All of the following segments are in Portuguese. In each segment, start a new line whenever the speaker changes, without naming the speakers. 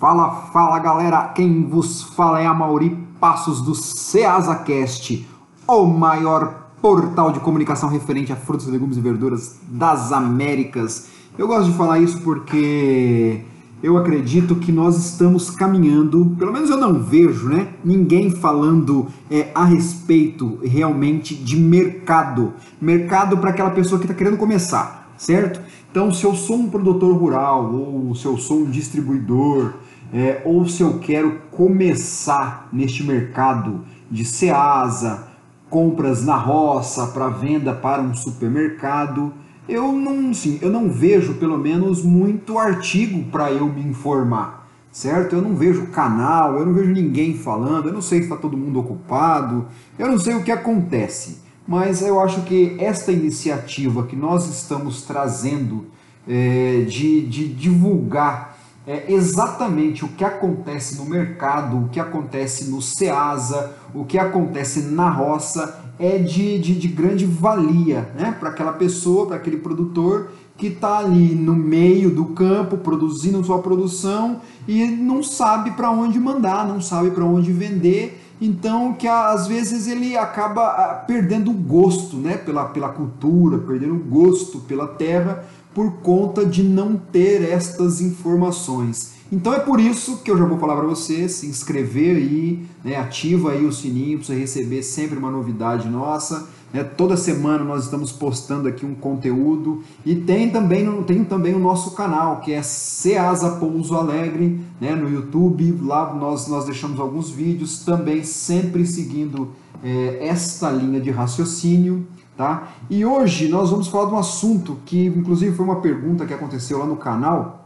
Fala, fala galera, quem vos fala é a Mauri Passos do CeasaCast, o maior portal de comunicação referente a frutas, legumes e verduras das Américas. Eu gosto de falar isso porque eu acredito que nós estamos caminhando, pelo menos eu não vejo, né? Ninguém falando é, a respeito realmente de mercado. Mercado para aquela pessoa que está querendo começar, certo? Então, se eu sou um produtor rural, ou se eu sou um distribuidor, é, ou se eu quero começar neste mercado de Ceasa, compras na roça para venda para um supermercado, eu não, sim, eu não vejo pelo menos muito artigo para eu me informar, certo? Eu não vejo canal, eu não vejo ninguém falando, eu não sei se está todo mundo ocupado, eu não sei o que acontece, mas eu acho que esta iniciativa que nós estamos trazendo é, de, de divulgar é, exatamente o que acontece no mercado, o que acontece no SEASA, o que acontece na roça, é de, de, de grande valia né? para aquela pessoa, para aquele produtor que está ali no meio do campo produzindo sua produção e não sabe para onde mandar, não sabe para onde vender. Então, que às vezes ele acaba ah, perdendo o gosto né, pela, pela cultura, perdendo o gosto pela terra por conta de não ter estas informações. Então é por isso que eu já vou falar para você se inscrever aí, né, ativa aí o sininho para você receber sempre uma novidade nossa. Né? Toda semana nós estamos postando aqui um conteúdo e tem também, tem também o nosso canal que é Ceasa Pouso Alegre né, no YouTube. Lá nós, nós deixamos alguns vídeos também sempre seguindo é, esta linha de raciocínio. Tá? E hoje nós vamos falar de um assunto que inclusive foi uma pergunta que aconteceu lá no canal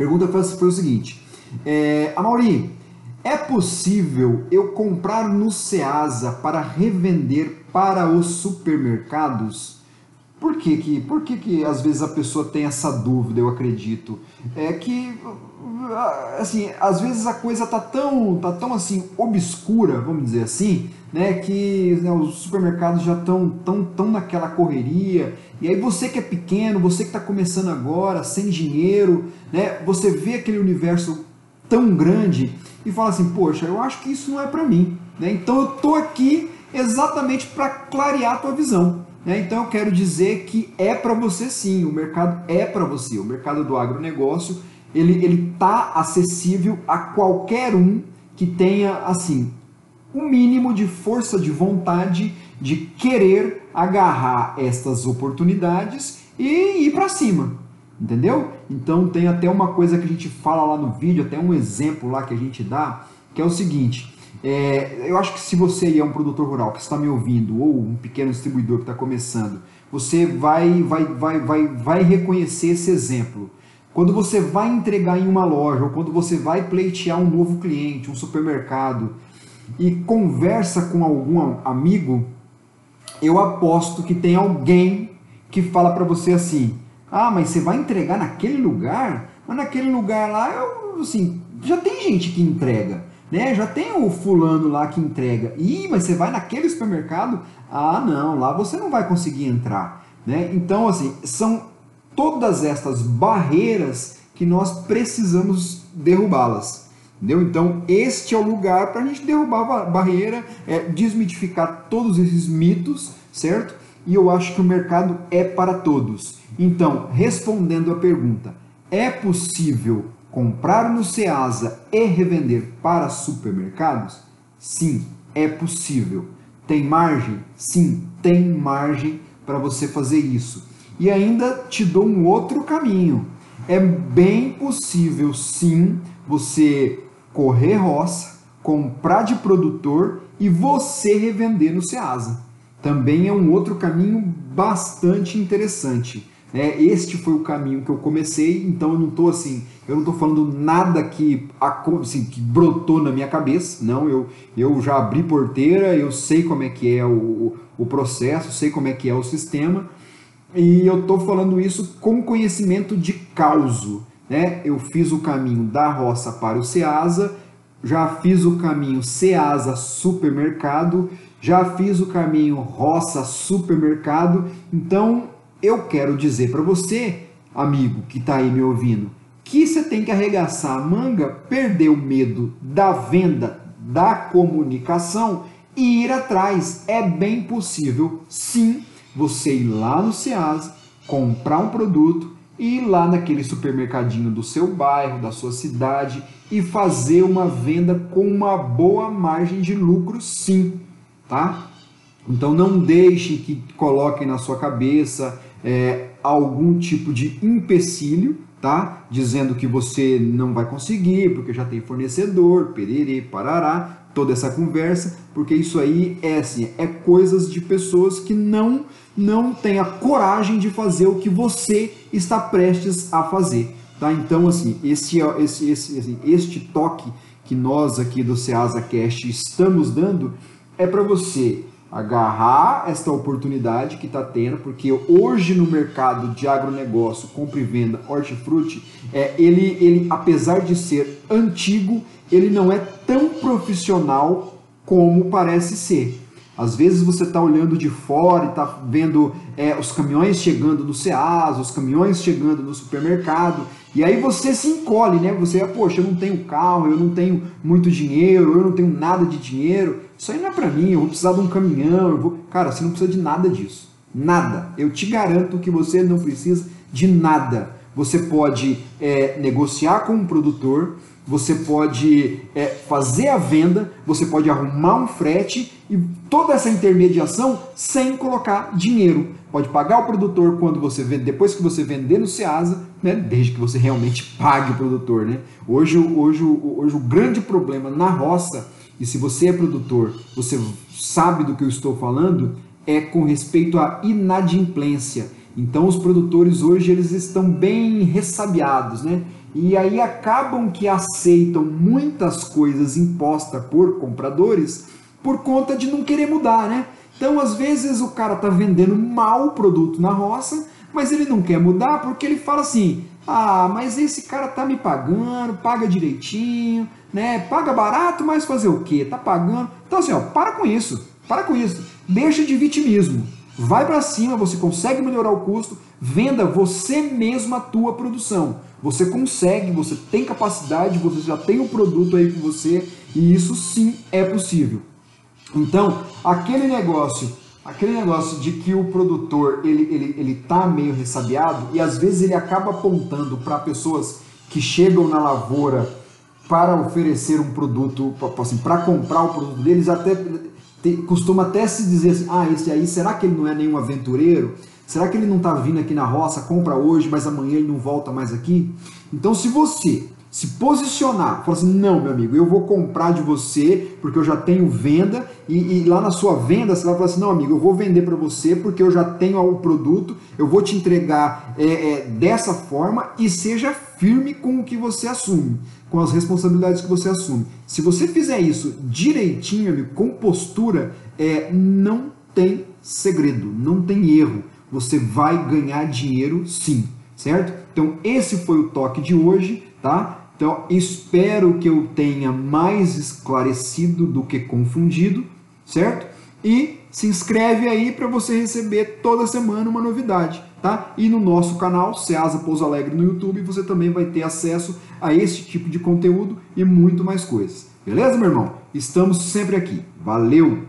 pergunta foi o seguinte: é, Amaury, é possível eu comprar no Ceasa para revender para os supermercados? Por que que, por que que às vezes a pessoa tem essa dúvida, eu acredito? É que, assim, às vezes a coisa tá tão, tá tão assim, obscura, vamos dizer assim, né, que né, os supermercados já estão tão, tão naquela correria, e aí você que é pequeno, você que está começando agora, sem dinheiro, né, você vê aquele universo tão grande e fala assim, poxa, eu acho que isso não é para mim, né? então eu tô aqui exatamente para clarear a tua visão. Né? Então eu quero dizer que é para você sim, o mercado é para você. O mercado do agronegócio ele ele tá acessível a qualquer um que tenha assim o um mínimo de força de vontade de querer agarrar estas oportunidades e ir para cima, entendeu? Então tem até uma coisa que a gente fala lá no vídeo, até um exemplo lá que a gente dá, que é o seguinte: é, eu acho que se você é um produtor rural que está me ouvindo ou um pequeno distribuidor que está começando, você vai, vai, vai, vai, vai reconhecer esse exemplo. Quando você vai entregar em uma loja ou quando você vai pleitear um novo cliente, um supermercado e conversa com algum amigo, eu aposto que tem alguém que fala para você assim: "Ah, mas você vai entregar naquele lugar? Mas naquele lugar lá, eu, assim, já tem gente que entrega né? Já tem o fulano lá que entrega. Ih, mas você vai naquele supermercado? Ah, não, lá você não vai conseguir entrar, né? Então, assim, são todas estas barreiras que nós precisamos derrubá-las. Entendeu? Então, este é o lugar para a gente derrubar a barreira, é, desmitificar todos esses mitos, certo? E eu acho que o mercado é para todos. Então, respondendo a pergunta, é possível comprar no Ceasa e revender para supermercados? Sim, é possível. Tem margem? Sim, tem margem para você fazer isso. E ainda te dou um outro caminho. É bem possível, sim, você correr roça, comprar de produtor e você revender no Ceasa. Também é um outro caminho bastante interessante. É, este foi o caminho que eu comecei, então eu não estou assim, eu não estou falando nada que, assim, que brotou na minha cabeça, não, eu, eu já abri porteira, eu sei como é que é o, o processo, sei como é que é o sistema, e eu estou falando isso com conhecimento de causo. Né? Eu fiz o caminho da roça para o Ceasa, já fiz o caminho Ceasa supermercado, já fiz o caminho roça supermercado, então eu quero dizer para você, amigo que está aí me ouvindo, que você tem que arregaçar a manga, perder o medo da venda, da comunicação e ir atrás. É bem possível, sim, você ir lá no SEAS, comprar um produto e ir lá naquele supermercadinho do seu bairro, da sua cidade e fazer uma venda com uma boa margem de lucro, sim, tá? Então não deixem que coloquem na sua cabeça é, algum tipo de empecilho, tá? Dizendo que você não vai conseguir porque já tem fornecedor, perere, parará, toda essa conversa, porque isso aí é assim, é coisas de pessoas que não não têm a coragem de fazer o que você está prestes a fazer, tá? Então assim, esse esse esse assim, este toque que nós aqui do Ceasa Cast estamos dando é para você agarrar esta oportunidade que está tendo, porque hoje no mercado de agronegócio, compra e venda, hortifruti, é, ele, ele, apesar de ser antigo, ele não é tão profissional como parece ser. Às vezes você está olhando de fora e está vendo é, os caminhões chegando no Ceasa, os caminhões chegando no supermercado, e aí você se encolhe, né? Você, poxa, eu não tenho carro, eu não tenho muito dinheiro, eu não tenho nada de dinheiro. Isso aí não é para mim, eu vou precisar de um caminhão, eu vou... Cara, você não precisa de nada disso. Nada. Eu te garanto que você não precisa de nada. Você pode é, negociar com um produtor, você pode é, fazer a venda, você pode arrumar um frete e toda essa intermediação sem colocar dinheiro. Pode pagar o produtor quando você vende, depois que você vender no Ceasa, né, desde que você realmente pague o produtor. Né? Hoje, hoje, hoje o grande problema na roça, e se você é produtor, você sabe do que eu estou falando, é com respeito à inadimplência. Então os produtores hoje eles estão bem ressabiados, né? E aí acabam que aceitam muitas coisas impostas por compradores por conta de não querer mudar, né? Então, às vezes, o cara tá vendendo mal o produto na roça, mas ele não quer mudar porque ele fala assim: ah, mas esse cara tá me pagando, paga direitinho, né? Paga barato, mas fazer o quê? Tá pagando. Então, assim, ó, para com isso, para com isso. Deixa de vitimismo. Vai para cima, você consegue melhorar o custo, venda você mesmo a tua produção. Você consegue, você tem capacidade, você já tem o produto aí com você e isso sim é possível. Então, aquele negócio, aquele negócio de que o produtor ele ele ele tá meio ressabiado e às vezes ele acaba apontando para pessoas que chegam na lavoura para oferecer um produto, assim, para comprar o produto deles, até te, costuma até se dizer assim, ah, esse aí, será que ele não é nenhum aventureiro? Será que ele não está vindo aqui na roça, compra hoje, mas amanhã ele não volta mais aqui? Então, se você se posicionar, falar assim, não, meu amigo, eu vou comprar de você porque eu já tenho venda e, e lá na sua venda você vai falar assim, não, amigo, eu vou vender para você porque eu já tenho o produto, eu vou te entregar é, é, dessa forma e seja firme com o que você assume, com as responsabilidades que você assume. Se você fizer isso direitinho, amigo, com postura, é, não tem segredo, não tem erro. Você vai ganhar dinheiro sim, certo? Então esse foi o toque de hoje, tá? Então, espero que eu tenha mais esclarecido do que confundido, certo? E se inscreve aí para você receber toda semana uma novidade, tá? E no nosso canal Ceasa Pouso Alegre no YouTube você também vai ter acesso a esse tipo de conteúdo e muito mais coisas. Beleza, meu irmão? Estamos sempre aqui. Valeu!